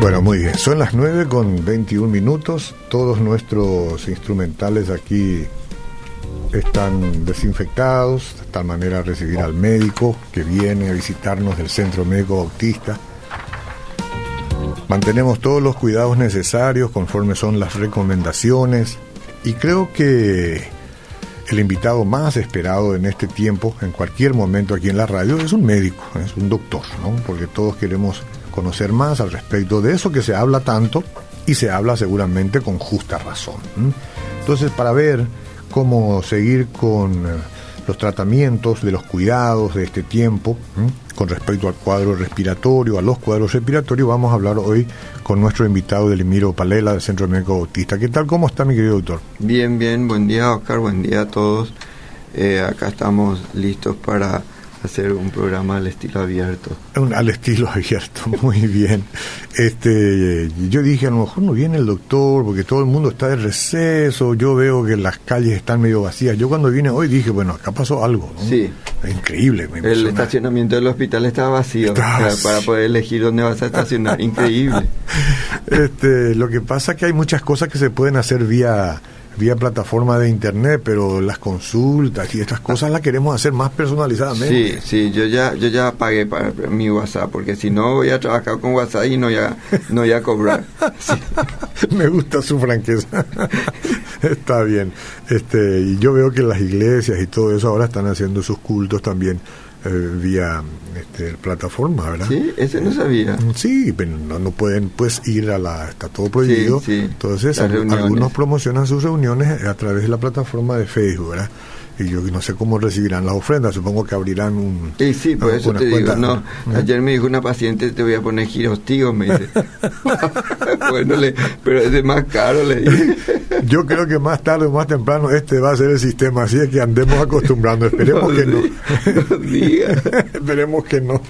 Bueno, muy bien. Son las 9 con 21 minutos. Todos nuestros instrumentales aquí están desinfectados, de tal manera recibir al médico que viene a visitarnos del Centro Médico Bautista. Mantenemos todos los cuidados necesarios conforme son las recomendaciones y creo que el invitado más esperado en este tiempo, en cualquier momento aquí en la radio, es un médico, es un doctor, ¿no? Porque todos queremos conocer más al respecto de eso que se habla tanto y se habla seguramente con justa razón. Entonces, para ver cómo seguir con eh, los tratamientos, de los cuidados de este tiempo, con respecto al cuadro respiratorio, a los cuadros respiratorios, vamos a hablar hoy con nuestro invitado Delimiro Palela del Centro Médico Bautista. ¿Qué tal? ¿Cómo está mi querido doctor? Bien, bien, buen día Oscar, buen día a todos. Eh, acá estamos listos para hacer un programa al estilo abierto. al estilo abierto, muy bien. Este, yo dije, a lo mejor no viene el doctor porque todo el mundo está de receso, yo veo que las calles están medio vacías. Yo cuando vine hoy dije, bueno, acá pasó algo, ¿no? Sí. Increíble. el estacionamiento del hospital estaba vacío para poder elegir dónde vas a estacionar. Increíble. este, lo que pasa es que hay muchas cosas que se pueden hacer vía vía plataforma de internet, pero las consultas y estas cosas las queremos hacer más personalizadamente. Sí, sí, yo ya yo ya pagué para mi WhatsApp porque si no voy a trabajar con WhatsApp y no ya no voy a cobrar. Me gusta su franqueza. Está bien. Este, y yo veo que las iglesias y todo eso ahora están haciendo sus cultos también eh, vía este, plataforma, ¿verdad? Sí, ese no sabía. Mm, sí, pero no, pueden pues ir a la... está todo prohibido. Entonces algunos promocionan sus reuniones a través de la plataforma de Facebook, ¿verdad? y yo no sé cómo recibirán las ofrendas, supongo que abrirán un... Sí, sí, por eso te digo, no, ¿Eh? ayer me dijo una paciente, te voy a poner giros me dice. bueno, le, pero es de más caro, le dije. Yo creo que más tarde o más temprano este va a ser el sistema, así es que andemos acostumbrando, esperemos que no. esperemos que no.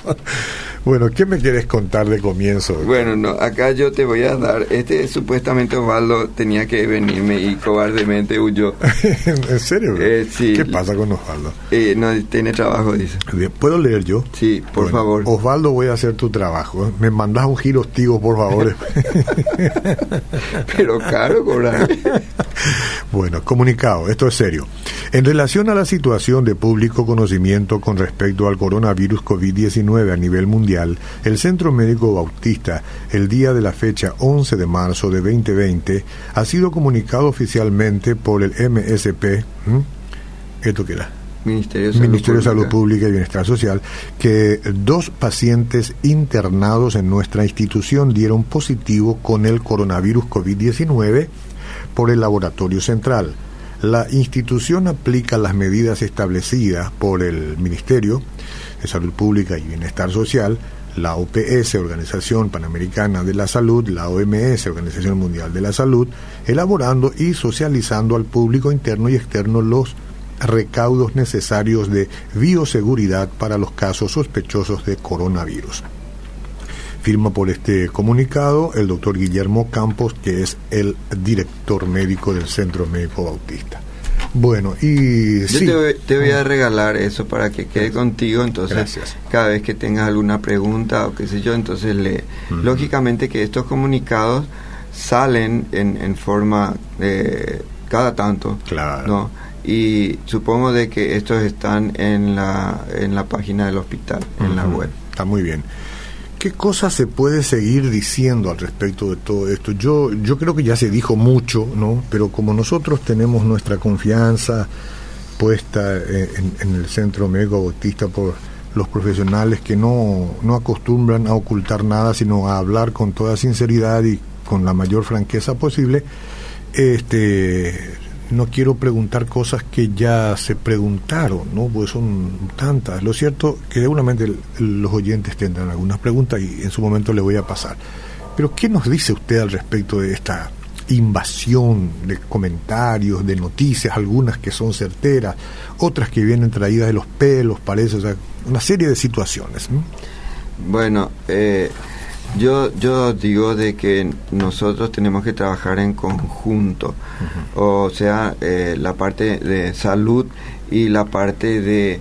Bueno, ¿qué me quieres contar de comienzo? Bueno, no, acá yo te voy a dar, este supuestamente Osvaldo tenía que venirme y cobardemente huyó. ¿En serio? Eh, sí. ¿Qué pasa con Osvaldo? Eh, no, tiene trabajo, dice. ¿Puedo leer yo? Sí, por favor. Osvaldo, voy a hacer tu trabajo. Me mandas un giro hostigo, por favor. Pero caro cobrar. bueno, comunicado, esto es serio. En relación a la situación de público conocimiento con respecto al coronavirus COVID-19 a nivel mundial, el Centro Médico Bautista, el día de la fecha 11 de marzo de 2020, ha sido comunicado oficialmente por el MSP, ¿esto qué era? Ministerio de Salud, Pública y Bienestar Social, que dos pacientes internados en nuestra institución dieron positivo con el coronavirus COVID-19 por el laboratorio central. La institución aplica las medidas establecidas por el Ministerio Salud Pública y Bienestar Social, la OPS, Organización Panamericana de la Salud, la OMS, Organización Mundial de la Salud, elaborando y socializando al público interno y externo los recaudos necesarios de bioseguridad para los casos sospechosos de coronavirus. Firma por este comunicado el doctor Guillermo Campos, que es el director médico del Centro Médico Bautista. Bueno, y Yo te, voy, a regalar eso para que quede contigo, entonces cada vez que tengas alguna pregunta o qué sé yo, entonces le... Lógicamente que estos comunicados salen en, en forma de cada tanto, claro. ¿no? Y supongo de que estos están en la, en la página del hospital, en la web. Está muy bien. ¿Qué cosas se puede seguir diciendo al respecto de todo esto? Yo, yo creo que ya se dijo mucho, ¿no? Pero como nosotros tenemos nuestra confianza puesta en, el Centro Médico Bautista por los profesionales que no, no acostumbran a ocultar nada, sino a hablar con toda sinceridad y con la mayor franqueza posible, este no quiero preguntar cosas que ya se preguntaron, ¿no? Pues son tantas. Lo cierto que seguramente los oyentes tendrán algunas preguntas y en su momento le voy a pasar. Pero ¿qué nos dice usted al respecto de esta invasión de comentarios, de noticias, algunas que son certeras, otras que vienen traídas de los pelos, parece, o sea, una serie de situaciones. Bueno, eh, yo, yo digo de que nosotros tenemos que trabajar en conjunto, o sea, eh, la parte de salud y la parte de,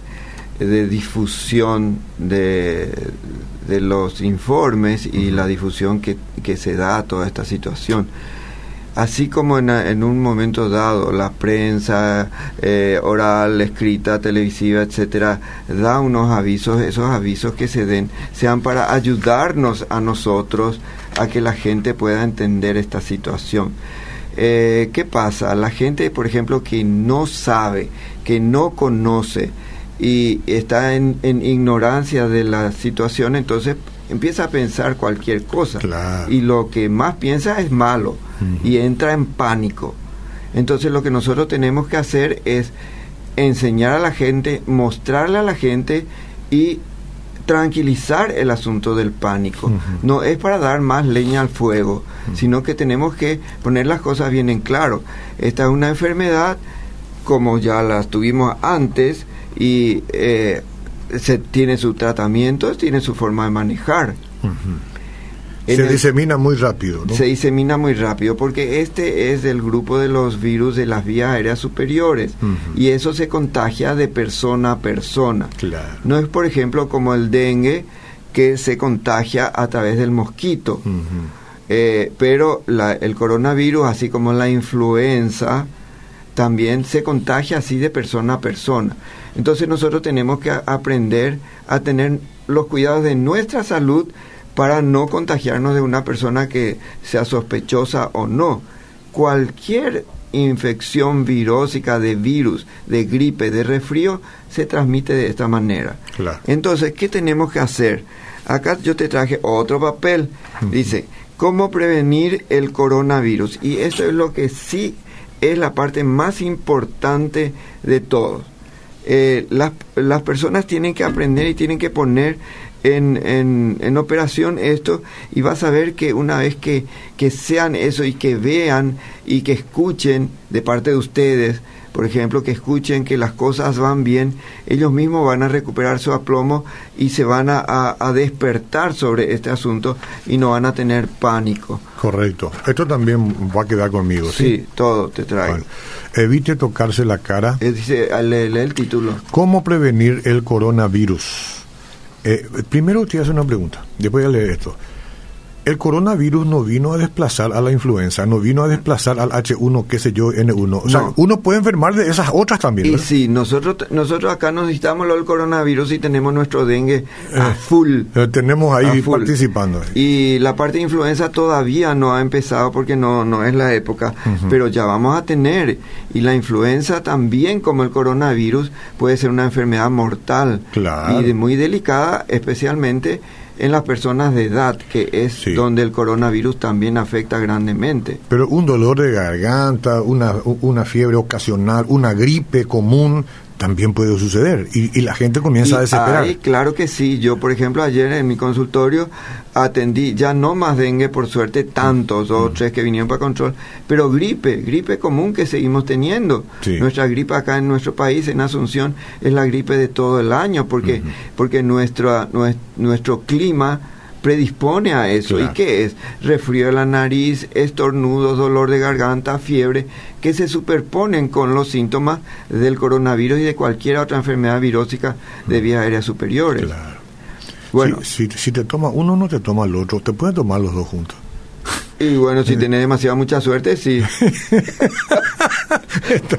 de difusión de, de los informes y la difusión que, que se da a toda esta situación así como en, un momento dado la prensa eh, oral, escrita, televisiva, etcétera, da unos avisos, esos avisos que se den sean para ayudarnos a nosotros a que la gente pueda entender esta situación. Eh, ¿Qué pasa? La gente, por ejemplo, que no sabe, que no conoce y está en, en ignorancia de la situación, entonces empieza a pensar cualquier cosa. Y lo que más piensa es malo y entra en pánico. Entonces lo que nosotros tenemos que hacer es enseñar a la gente, mostrarle a la gente y tranquilizar el asunto del pánico. No es para dar más leña al fuego, sino que tenemos que poner las cosas bien en claro. Esta es una enfermedad como ya las tuvimos antes y eh, se tiene su tratamiento, tiene su forma de manejar. Se disemina muy rápido, Se disemina muy rápido porque este es el grupo de los virus de las vías aéreas superiores y eso se contagia de persona a persona. No es, por ejemplo, como el dengue que se contagia a través del mosquito. Eh, pero el coronavirus, así como la influenza, también se contagia así de persona a persona. Entonces nosotros tenemos que aprender a tener los cuidados de nuestra salud para no contagiarnos de una persona que sea sospechosa o no. Cualquier infección virósica de virus, de gripe, de resfrío, se transmite de esta manera. Entonces, ¿qué tenemos que hacer? Acá yo te traje otro papel. Dice, ¿cómo prevenir el coronavirus? Y esto es lo que sí es la parte más importante de todo. Eh, las, las, personas tienen que aprender y tienen que poner en, en, en, operación esto y vas a ver que una vez que, que sean eso y que vean y que escuchen de parte de ustedes por ejemplo, que escuchen que las cosas van bien, ellos mismos van a recuperar su aplomo y se van a, despertar sobre este asunto y no van a tener pánico. Correcto. Esto también va a quedar conmigo. Sí, todo te trae. evite tocarse la cara. Eh, dice, lee, el título. ¿Cómo prevenir el coronavirus? Eh, primero te hace una pregunta, después a leer esto el coronavirus no vino a desplazar a la influenza, no vino a desplazar al H1, qué sé yo, N1. O sea, uno puede enfermar de esas otras también. Y sí, nosotros, nosotros acá necesitamos lo del coronavirus y tenemos nuestro dengue a eh, full. Eh, tenemos ahí participando. Y la parte de influenza todavía no ha empezado porque no, no es la época, pero ya vamos a tener. Y la influenza también, como el coronavirus, puede ser una enfermedad mortal. Claro. Y muy delicada, especialmente en las personas de edad, que es donde el coronavirus también afecta grandemente. Pero un dolor de garganta, una, una fiebre ocasional, una gripe común, también puede suceder y, la gente comienza a desesperar. claro que sí. Yo, por ejemplo, ayer en mi consultorio atendí ya no más dengue, por suerte, tantos, dos o mm. tres que vinieron para control, pero gripe, gripe común que seguimos teniendo. Nuestra gripe acá en nuestro país, en Asunción, es la gripe de todo el año porque, porque nuestro, nuestro clima predispone a eso. ¿Y qué es? Refrío de la nariz, estornudos, dolor de garganta, fiebre, que se superponen con los síntomas del coronavirus y de cualquier otra enfermedad virósica de vías aéreas superiores. Claro. Bueno, si, si, te toma uno, no te toma el otro, te pueden tomar los dos juntos. Y bueno, si tenés demasiada mucha suerte, sí.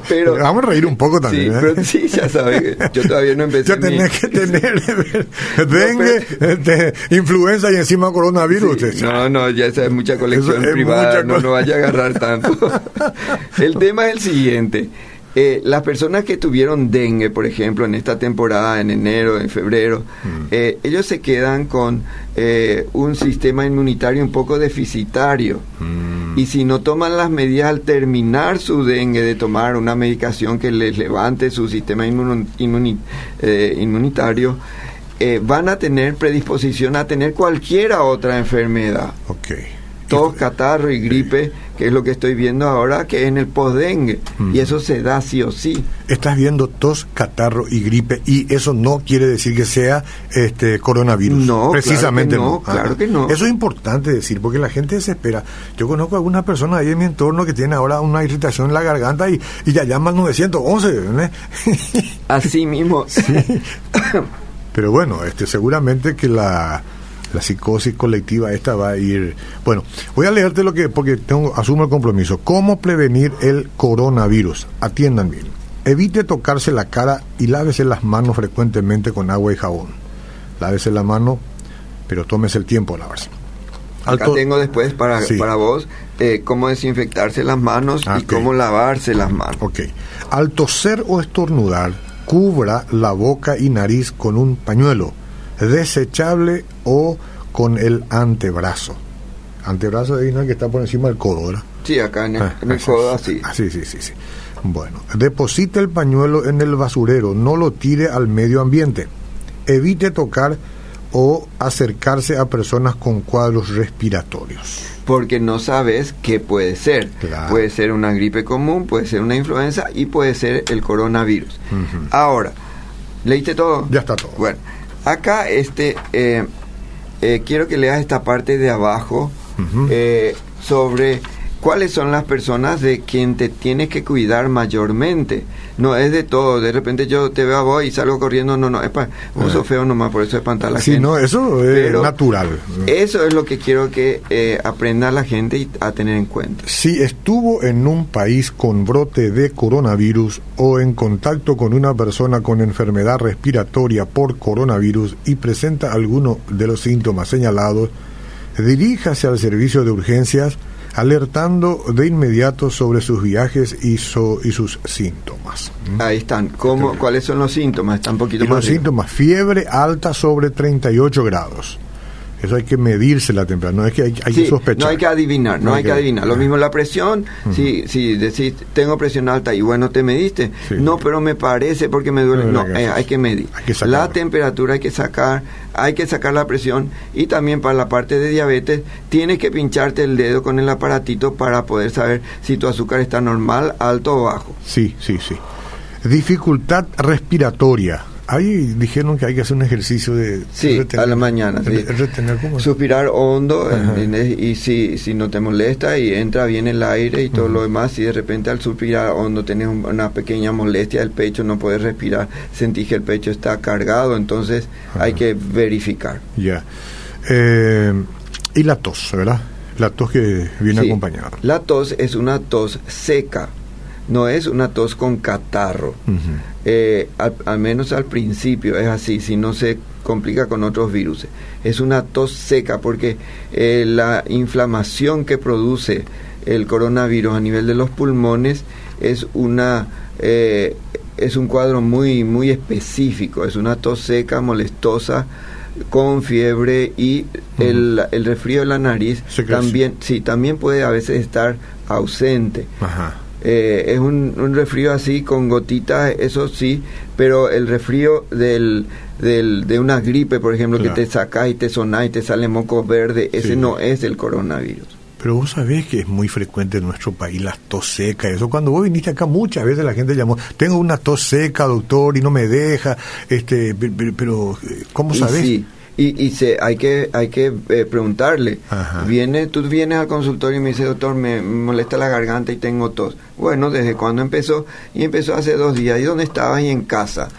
pero vamos a reír un poco también. Sí, ¿eh? pero sí, ya sabes, yo todavía no empecé. Ya tenés que tener dengue, este, influenza y encima coronavirus. no, no, ya esa es mucha colección privada, no lo vaya a agarrar tanto. el tema es el siguiente. Eh, las personas que tuvieron dengue, por ejemplo, en esta temporada, en enero, en febrero, mm. eh, ellos se quedan con eh, un sistema inmunitario un poco deficitario. Mm. Y si no toman las medidas al terminar su dengue de tomar una medicación que les levante su sistema inmunitario, van a tener predisposición a tener cualquiera otra enfermedad. Okay. Tos, catarro y gripe que es lo que estoy viendo ahora, que es en el posdengue, y eso se da sí o sí. Estás viendo tos, catarro y gripe, y eso no quiere decir que sea este coronavirus. No, precisamente claro no. Claro que no. Eso es importante decir, porque la gente se espera. Yo conozco a algunas personas ahí en mi entorno que tienen ahora una irritación en la garganta y, y ya llaman 911. Así mismo. Pero bueno, este seguramente que la la psicosis colectiva esta va a ir. Bueno, voy a leerte lo que, porque tengo, asumo el compromiso. ¿Cómo prevenir el coronavirus? Atiendan bien. Evite tocarse la cara y lávese las manos frecuentemente con agua y jabón. Lávese la mano, pero tómese el tiempo de lavarse. Acá tengo después para, para vos eh, cómo desinfectarse las manos y cómo lavarse las manos. Ok. Al toser o estornudar, cubra la boca y nariz con un pañuelo desechable o con el antebrazo. Antebrazo de que está por encima del codo, ¿verdad? Sí, acá en el, ah, codo así. Ah, sí, sí, sí, sí. Bueno, deposite el pañuelo en el basurero, no lo tire al medio ambiente. Evite tocar o acercarse a personas con cuadros respiratorios. Porque no sabes qué puede ser. Puede ser una gripe común, puede ser una influenza y puede ser el coronavirus. Ahora, ¿leíste todo? Ya está todo. Bueno, Acá, este, eh, eh, quiero que leas esta parte de abajo eh, sobre cuáles son las personas de quien te tienes que cuidar mayormente. No es de todo, de repente yo te veo a vos y salgo corriendo, no, no, es para uso feo nomás, por eso espantar a la sí, gente. no, eso es natural. Eso es lo que quiero que eh, aprenda la gente y a tener en cuenta. Si estuvo en un país con brote de coronavirus o en contacto con una persona con enfermedad respiratoria por coronavirus y presenta alguno de los síntomas señalados, diríjase al servicio de urgencias alertando de inmediato sobre sus viajes y, y sus síntomas. ¿Mm? Ahí están. ¿Cómo, ¿Cuáles son los síntomas? Están un poquito Los síntomas, fiebre alta sobre 38 grados eso hay que medirse la temperatura, no es que hay, que sospechar. No hay que adivinar, no, hay que, adivinar. Lo mismo la presión, si, si decís tengo presión alta y bueno, te mediste, no, pero me parece porque me duele, no, eh, hay que medir. la temperatura hay que sacar, hay que sacar la presión y también para la parte de diabetes tienes que pincharte el dedo con el aparatito para poder saber si tu azúcar está normal, alto o bajo. Sí, sí, sí. Dificultad respiratoria Ahí dijeron que hay que hacer un ejercicio de... Sí, a la mañana. Sí. Suspirar hondo y si, si no te molesta y entra bien el aire y todo lo demás, si de repente al suspirar hondo tienes una pequeña molestia del pecho, no puedes respirar, sentís que el pecho está cargado, entonces hay que verificar. Ya. Eh, y la tos, ¿verdad? La tos que viene acompañada. La tos es una tos seca no es una tos con catarro. Eh, al, menos al principio es así, si no se complica con otros virus. Es una tos seca porque eh, la inflamación que produce el coronavirus a nivel de los pulmones es una eh, es un cuadro muy muy específico. Es una tos seca, molestosa con fiebre y el, el resfrío de la nariz también sí también puede a veces estar ausente Ajá. Eh, es un, un resfrío así con gotitas, eso sí, pero el resfrío del, del, de una gripe, por ejemplo, que te saca y te sonás y te sale moco verde, ese no es el coronavirus. Pero vos sabés que es muy frecuente en nuestro país la tos seca. Eso cuando vos viniste acá muchas veces la gente llamó, tengo una tos seca, doctor, y no me deja. Este, pero, ¿cómo sabés? Y, y se, hay que hay que eh, preguntarle. Viene tú vienes al consultorio y me dice doctor me molesta la garganta y tengo tos bueno desde cuándo empezó y empezó hace dos días. Y dónde estabas y en casa.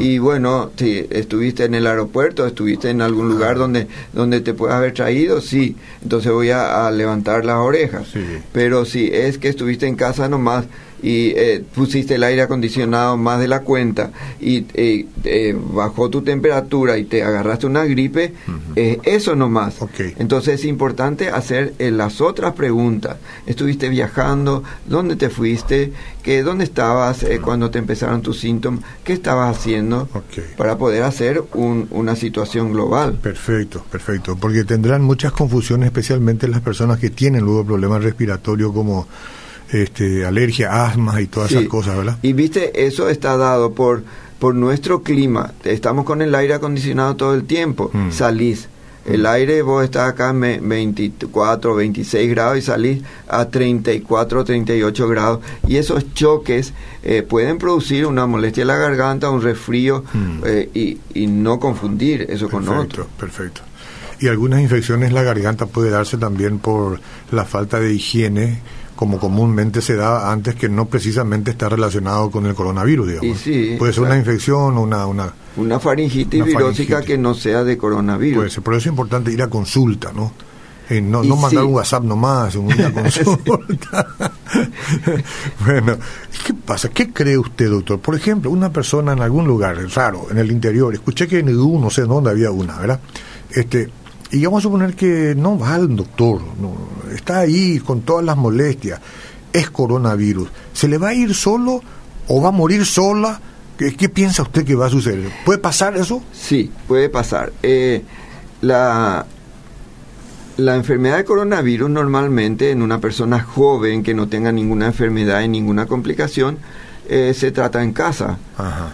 Y bueno si estuviste en el aeropuerto estuviste en algún lugar donde donde te puedas haber traído sí. Entonces voy a, levantar las orejas. Pero si es que estuviste en casa nomás y eh, pusiste el aire acondicionado más de la cuenta y eh, eh, bajó tu temperatura y te agarraste una gripe, eso nomás. Entonces es importante hacer las otras preguntas. ¿Estuviste viajando? ¿Dónde te fuiste? ¿Qué, ¿Dónde estabas cuando te empezaron tus síntomas? ¿Qué estabas haciendo? Para poder hacer una situación global. Perfecto, perfecto. Porque tendrán muchas confusiones, especialmente las personas que tienen luego problemas respiratorios como este, alergia, asma y todas esas cosas, ¿verdad? Y viste, eso está dado por, por nuestro clima. Estamos con el aire acondicionado todo el tiempo. Mm. Salís El aire, vos estás acá en 24, 26 grados y salís a 34, 38 grados. Y esos choques eh, pueden producir una molestia en la garganta, un resfrío mm. eh, y, y, no confundir eso con otro. Perfecto. Y algunas infecciones en la garganta puede darse también por la falta de higiene como comúnmente se da antes que no precisamente está relacionado con el coronavirus, digamos. Puede ser una infección o una, una... Una faringitis virósica que no sea de coronavirus. Puede ser, por eso es importante ir a consulta, ¿no? Eh, no, no mandar un WhatsApp nomás, una consulta. bueno, ¿qué pasa? ¿Qué cree usted, doctor? Por ejemplo, una persona en algún lugar raro, en el interior, escuché que en Edu, no sé dónde había una, ¿verdad? Este, y vamos a suponer que no va al doctor, está ahí con todas las molestias, es coronavirus. ¿Se le va a ir solo o va a morir sola? ¿Qué, piensa usted que va a suceder? ¿Puede pasar eso? Sí, puede pasar. Eh, la, la enfermedad de coronavirus normalmente en una persona joven que no tenga ninguna enfermedad y ninguna complicación, eh, se trata en casa.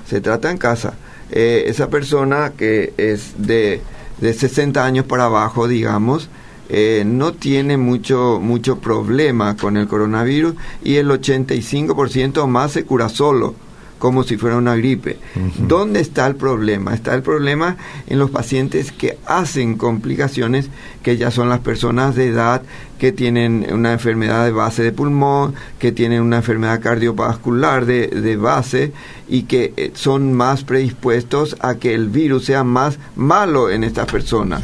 Se trata en casa. Eh, esa persona que es de de 60 años para abajo, digamos, eh, no tiene mucho, mucho problema con el coronavirus y el 85% más se cura solo como si fuera una gripe. ¿Dónde está el problema? Está el problema en los pacientes que hacen complicaciones, que ya son las personas de edad que tienen una enfermedad de base de pulmón, que tienen una enfermedad cardiovascular de, de base y que eh, son más predispuestos a que el virus sea más malo en estas personas.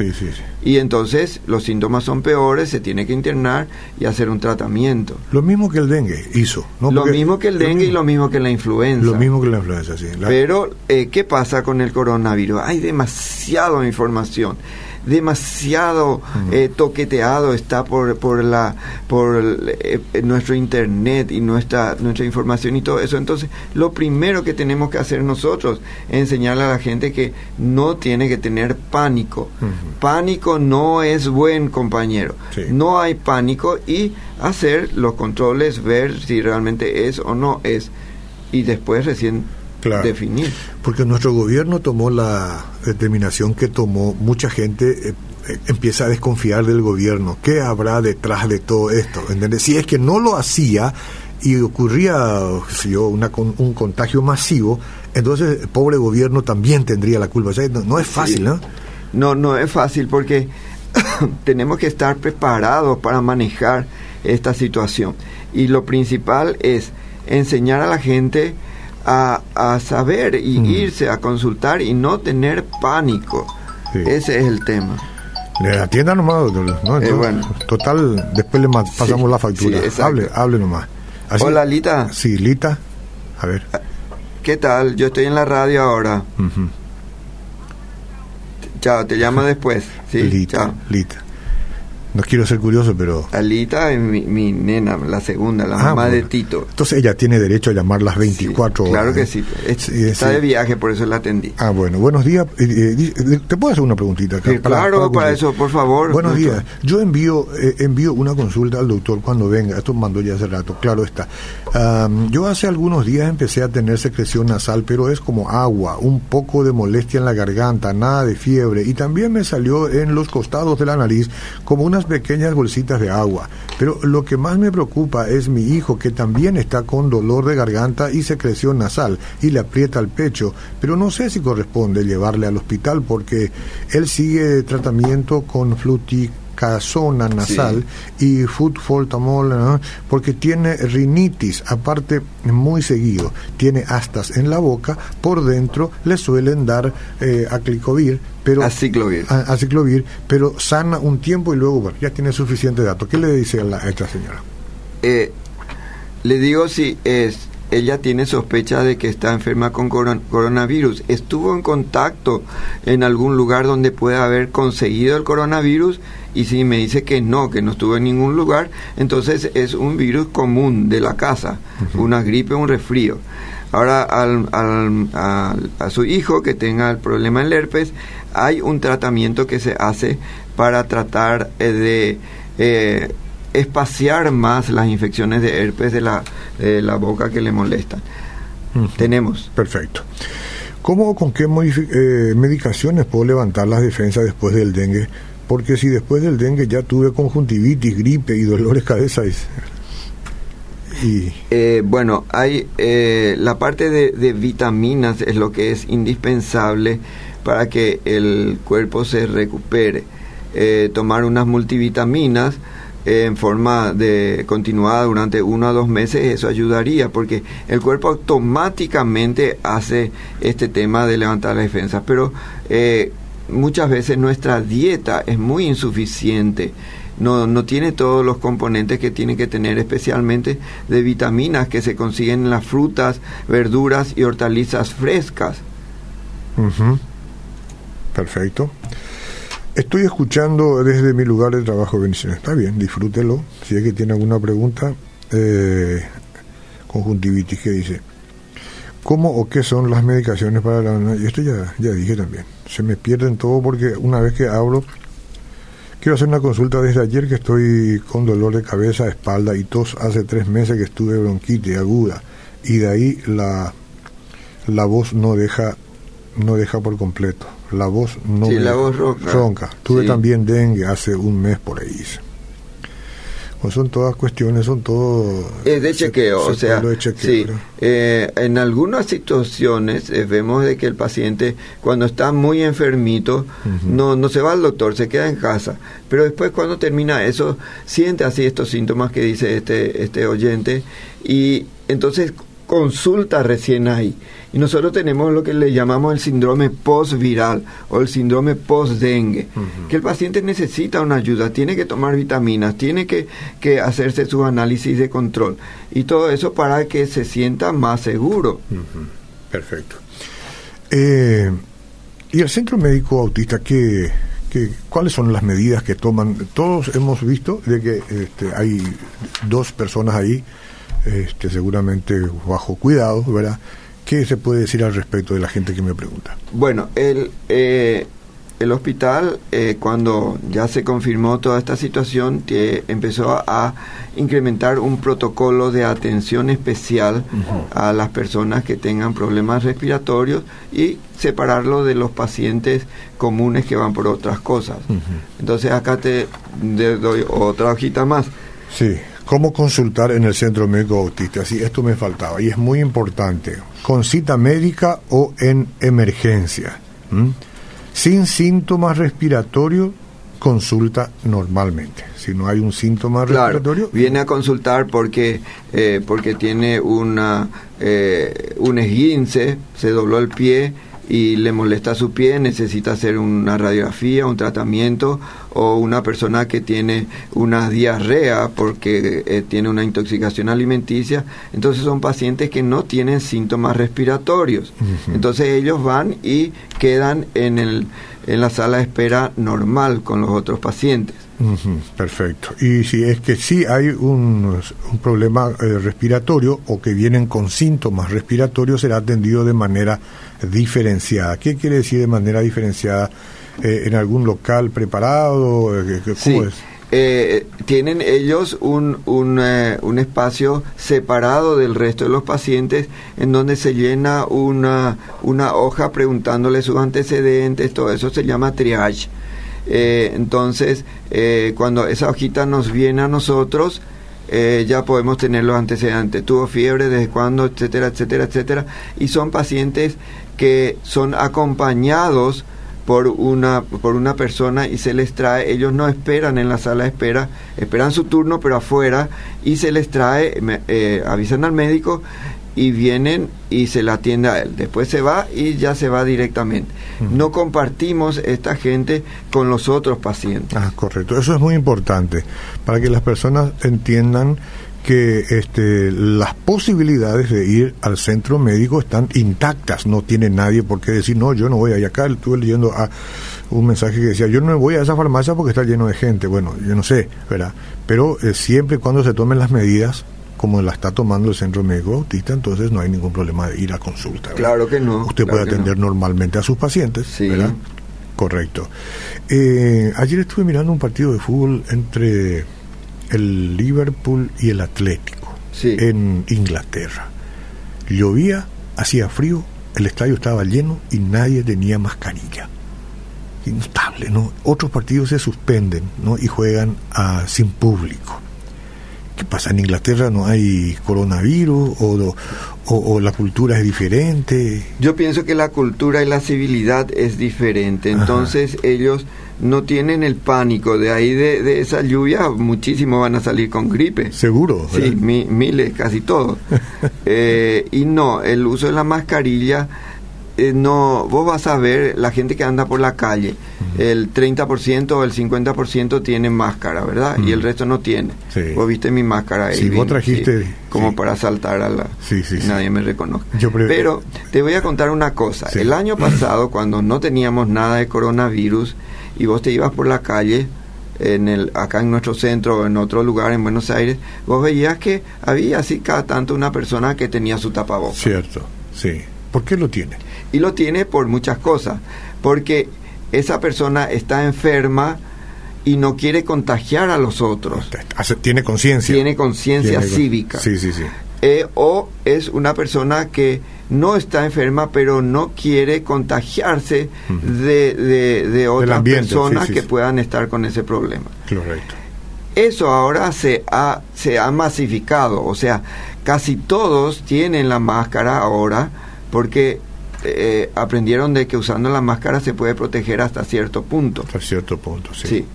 Y entonces los síntomas son peores, se tiene que internar y hacer un tratamiento. Lo mismo que el dengue hizo. ¿no? Lo mismo que el dengue y lo mismo que la influenza. Lo mismo que la influenza, sí. Pero, eh, ¿qué pasa con el coronavirus? Hay demasiada información demasiado eh, toqueteado está por por la por eh, nuestro internet y nuestra nuestra información y todo eso. Entonces lo primero que tenemos que hacer nosotros es enseñarle a la gente que no tiene que tener pánico. Pánico no es buen compañero. No hay pánico y hacer los controles ver si realmente es o no es. Y después recién definir. Porque nuestro gobierno tomó la determinación que tomó, mucha gente eh, eh, empieza a desconfiar del gobierno. ¿Qué habrá detrás de todo esto? ¿Entendés? Si es que no lo hacía y ocurría yo, una, un contagio masivo, entonces el pobre gobierno también tendría la culpa. no, es fácil, ¿no? No, no es fácil porque tenemos que estar preparados para manejar esta situación. Y lo principal es enseñar a la gente a, a saber y mm. irse a consultar y no tener pánico. Ese es el tema. Le atienda nomás, doctor. Eh, bueno. Total, después le pasamos la factura. hable, hable nomás. Hola, Lita. Sí, Lita. A ver. ¿Qué tal? Yo estoy en la radio ahora. Chao, te llamo después. Sí, Lita, chao. Lita. No quiero ser curioso, pero... Alita es mi, nena, la segunda, la ah, mamá de Tito. Entonces ella tiene derecho a llamar las 24 horas. Claro que sí. está de viaje, por eso la atendí. Ah, bueno. Buenos días. Eh, eh, ¿Te puedo hacer una preguntita? Acá? claro, para, eso, por favor. Buenos días. Yo envío eh, envío una consulta al doctor cuando venga. Esto mandó ya hace rato, claro está. yo hace algunos días empecé a tener secreción nasal, pero es como agua, un poco de molestia en la garganta, nada de fiebre. Y también me salió en los costados de la nariz como una pequeñas bolsitas de agua. Pero lo que más me preocupa es mi hijo que también está con dolor de garganta y secreción nasal y le aprieta el pecho. Pero no sé si corresponde llevarle al hospital porque él sigue tratamiento con flutic zona nasal y food porque tiene rinitis, aparte muy seguido, tiene astas en la boca, por dentro le suelen dar eh, aclicovir, pero aciclovir. aciclovir, pero sana un tiempo y luego ya tiene suficiente dato. ¿Qué le dice a, la, esta señora? Eh, le digo si es ella tiene sospecha de que está enferma con coronavirus. Estuvo en contacto en algún lugar donde puede haber conseguido el coronavirus y si me dice que no, que no estuvo en ningún lugar, entonces es un virus común de la casa, una gripe, un resfrío. Ahora al, a su hijo que tenga el problema del herpes, hay un tratamiento que se hace para tratar eh, de... Eh, espaciar más las infecciones de herpes de la, de la boca que le molestan. Tenemos. Perfecto. ¿Cómo o con qué eh, medicaciones puedo levantar las defensas después del dengue? Porque si después del dengue ya tuve conjuntivitis, gripe y dolores de cabeza, y... Eh, bueno, hay eh, la parte de, vitaminas es lo que es indispensable para que el cuerpo se recupere. Eh, tomar unas multivitaminas en forma de continuada durante uno a dos meses, eso ayudaría porque el cuerpo automáticamente hace este tema de levantar la defensa. Pero muchas veces nuestra dieta es muy insuficiente no, no tiene todos los componentes que tiene que tener, especialmente de vitaminas que se consiguen en las frutas, verduras y hortalizas frescas. Perfecto. Estoy escuchando desde mi lugar de trabajo, bendiciones. Está bien, disfrútelo. Si es que tiene alguna pregunta, eh, conjuntivitis, ¿qué dice? ¿Cómo o qué son las medicaciones para la... Y esto ya, ya dije también. Se me pierden todo porque una vez que hablo Quiero hacer una consulta desde ayer que estoy con dolor de cabeza, espalda y tos. Hace tres meses que estuve bronquitis aguda y de ahí la, la voz no deja no deja por completo. La voz no sí, la voz ronca. Tuve también dengue hace un mes por ahí. Pues son todas cuestiones, son todo... Es de chequeo, o sea, sí, eh, en algunas situaciones eh, vemos de que el paciente cuando está muy enfermito no, no se va al doctor, se queda en casa, pero después cuando termina eso siente así estos síntomas que dice este, este oyente y entonces consulta recién ahí. Y nosotros tenemos lo que le llamamos el síndrome post-viral o el síndrome post-dengue, que el paciente necesita una ayuda, tiene que tomar vitaminas, tiene que, que hacerse su análisis de control y todo eso para que se sienta más seguro. Perfecto. Eh, ¿Y el centro médico autista qué, qué, cuáles son las medidas que toman? Todos hemos visto de que este, hay dos personas ahí este, seguramente bajo cuidado, ¿verdad? ¿Qué se puede decir al respecto de la gente que me pregunta? Bueno, el, eh, el hospital, eh, cuando ya se confirmó toda esta situación, que empezó a incrementar un protocolo de atención especial a las personas que tengan problemas respiratorios y separarlo de los pacientes comunes que van por otras cosas. Entonces acá te doy otra hojita más. Sí. ¿Cómo consultar en el centro médico autista? Sí, esto me faltaba y es muy importante. Con cita médica o en emergencia. Sin síntomas respiratorios, consulta normalmente. Si no hay un síntoma respiratorio, viene a consultar porque eh, porque tiene una eh, un esguince, se dobló el pie y le molesta su pie, necesita hacer una radiografía, un tratamiento, o una persona que tiene una diarrea porque eh, tiene una intoxicación alimenticia, entonces son pacientes que no tienen síntomas respiratorios. Entonces ellos van y quedan en, el, en la sala de espera normal con los otros pacientes. Perfecto. Y si es que sí hay un, un problema eh, respiratorio o que vienen con síntomas respiratorios, será atendido de manera diferenciada. ¿Qué quiere decir de manera diferenciada? Eh, ¿En algún local preparado? Eh, ¿Cómo es? Eh, tienen ellos un, un, un, espacio separado del resto de los pacientes en donde se llena una, una hoja preguntándole sus antecedentes, todo eso se llama triage. Entonces, cuando esa hojita nos viene a nosotros, ya podemos tener los antecedentes. Tuvo fiebre, desde cuándo, etcétera, etcétera, etcétera. Y son pacientes que son acompañados por una por una persona y se les trae ellos no esperan en la sala de espera esperan su turno pero afuera y se les trae eh, avisan al médico y vienen y se la atiende a él. Después se va y ya se va directamente. No compartimos esta gente con los otros pacientes. Ah correcto. Eso es muy importante para que las personas entiendan que este, las posibilidades de ir al centro médico están intactas, no tiene nadie por qué decir, no, yo no voy allá acá, estuve leyendo a un mensaje que decía, yo no voy a esa farmacia porque está lleno de gente, bueno, yo no sé, ¿verdad? Pero eh, siempre y cuando se tomen las medidas, como la está tomando el centro médico autista, entonces no hay ningún problema de ir a consulta. Claro que no. Usted puede atender normalmente a sus pacientes, sí. ¿verdad? Correcto. Eh, ayer estuve mirando un partido de fútbol entre el Liverpool y el Atlético en Inglaterra. Llovía, hacía frío, el estadio estaba lleno y nadie tenía mascarilla. Notable, ¿no? Otros partidos se suspenden, ¿no? Y juegan a, sin público. ¿Qué pasa? ¿En Inglaterra no hay coronavirus o, o, la cultura es diferente? Yo pienso que la cultura y la civilidad es diferente. Entonces ellos no tienen el pánico. De ahí de, esa lluvia, muchísimos van a salir con gripe. Seguro. Sí, miles, casi todos. Eh, y no, el uso de la mascarilla eh, no, vos vas a ver la gente que anda por la calle, el 30% o el 50% tiene máscara, ¿verdad? Y el resto no tiene. Vos viste mi máscara ahí. Sí, vos trajiste. como para saltar a la... Sí, sí, nadie me reconoce. Pero te voy a contar una cosa. El año pasado, cuando no teníamos nada de coronavirus y vos te ibas por la calle, en el, acá en nuestro centro o en otro lugar en Buenos Aires, vos veías que había así cada tanto una persona que tenía su tapabocas. Cierto, sí. ¿Por qué lo tiene? Y lo tiene por muchas cosas. Porque esa persona está enferma y no quiere contagiar a los otros. Tiene conciencia. Tiene conciencia cívica. Sí, sí, sí. Eh, o es una persona que no está enferma, pero no quiere contagiarse de, de, otras personas que puedan estar con ese problema. Correcto. Eso ahora se ha, se ha masificado, o sea, casi todos tienen la máscara ahora porque eh, aprendieron de que usando la máscara se puede proteger hasta cierto punto. Hasta cierto punto, sí.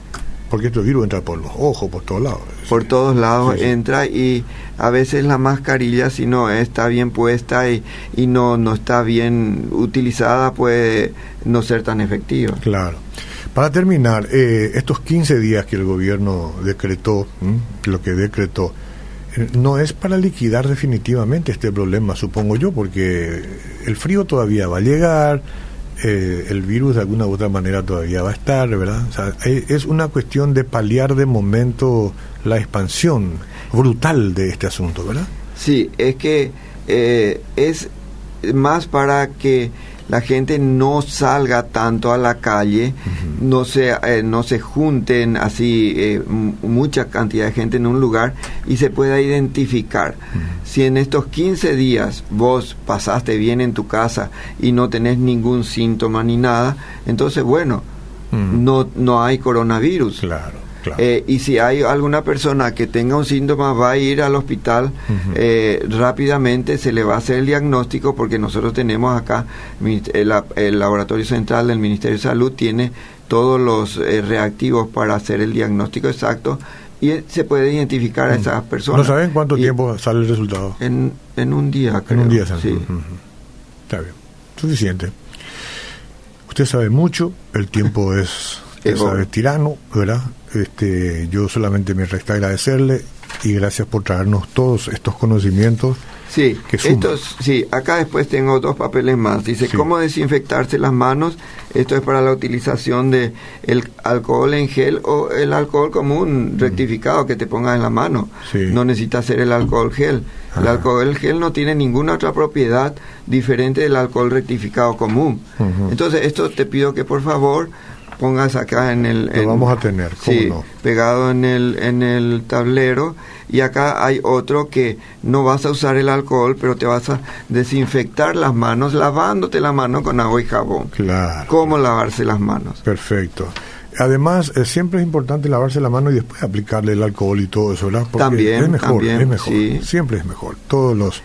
Porque este virus entra por los ojos, por todos lados. Por todos lados entra y a veces la mascarilla, si no está bien puesta y, y no, no está bien utilizada, puede no ser tan efectiva. Claro. Para terminar, eh, estos 15 días que el gobierno decretó, lo que decretó, no es para liquidar definitivamente este problema, supongo yo, porque el frío todavía va a llegar, eh, el virus de alguna u otra manera todavía va a estar, ¿verdad? es una cuestión de paliar de momento la expansión brutal de este asunto, ¿verdad? Sí, es que eh, es más para que la gente no salga tanto a la calle, no, se, eh, no se junten así eh, mucha cantidad de gente en un lugar y se pueda identificar. Si en estos 15 días vos pasaste bien en tu casa y no tenés ningún síntoma ni nada, entonces bueno, no, no hay coronavirus. Claro. Eh, y si hay alguna persona que tenga un síntoma, va a ir al hospital eh, rápidamente, se le va a hacer el diagnóstico, porque nosotros tenemos acá, el, Laboratorio Central del Ministerio de Salud tiene todos los eh, reactivos para hacer el diagnóstico exacto y se puede identificar a esas personas. ¿No saben cuánto tiempo sale el resultado? En, en un día, creo. En un día, sí. Está bien, suficiente. Usted sabe mucho, el tiempo es, es tirano, ¿verdad? Este, yo solamente me resta agradecerle y gracias por traernos todos estos conocimientos. Sí, estos, sí, acá después tengo dos papeles más. Dice, ¿cómo desinfectarse las manos? Esto es para la utilización de el alcohol en gel o el alcohol común mm. rectificado que te pongas en la mano. No necesita ser el alcohol gel. El alcohol gel no tiene ninguna otra propiedad diferente del alcohol rectificado común. Entonces, esto te pido que por favor pongas acá en el... Lo vamos a tener, sí, pegado en el, en el tablero. Y acá hay otro que no vas a usar el alcohol, pero te vas a desinfectar las manos lavándote la mano con agua y jabón. Claro. ¿Cómo lavarse las manos? Perfecto. Además, eh, siempre es importante lavarse la mano y después aplicarle el alcohol y todo eso, ¿verdad? Porque también, es mejor, también, es mejor. Siempre es mejor. Todos los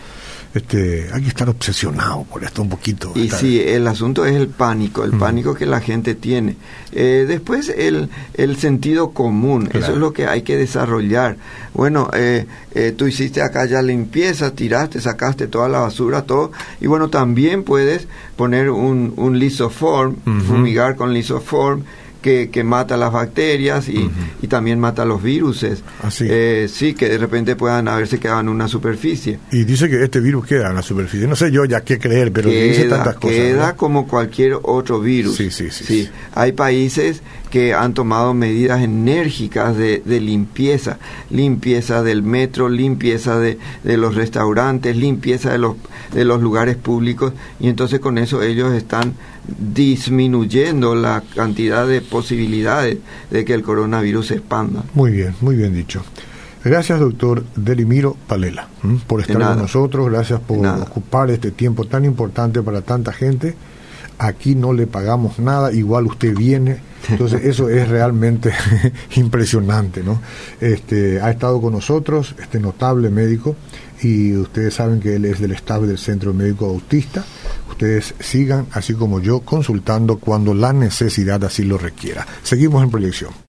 este, hay que estar obsesionado por esto un poquito. Y sí, el asunto es el pánico, el pánico que la gente tiene. Eh, después el, el sentido común, eso es lo que hay que desarrollar. Bueno, eh, eh, tú hiciste acá ya limpieza, tiraste, sacaste toda la basura, todo, y bueno, también puedes poner un, un lisoform, fumigar con lisoform, que, que mata las bacterias y, y también mata los virus. Así. Eh, sí, que de repente puedan haberse quedado en una superficie. Y dice que este virus queda en la superficie. No sé yo ya qué creer, pero queda, dice tantas cosas. Queda como cualquier otro virus. Sí, sí, sí, Hay países que han tomado medidas enérgicas de, de limpieza, limpieza del metro, limpieza de, de, los restaurantes, limpieza de los, de los lugares públicos, y entonces con eso ellos están disminuyendo la cantidad de posibilidades de que el coronavirus se expanda. Muy bien, muy bien dicho. Gracias, doctor Delimiro Palela, por estar con nosotros, gracias por ocupar este tiempo tan importante para tanta gente aquí no le pagamos nada, igual usted viene. Entonces eso es realmente impresionante, ¿no? Este, ha estado con nosotros este notable médico y ustedes saben que él es del staff del Centro Médico Autista. Ustedes sigan, así como yo, consultando cuando la necesidad así lo requiera. Seguimos en proyección.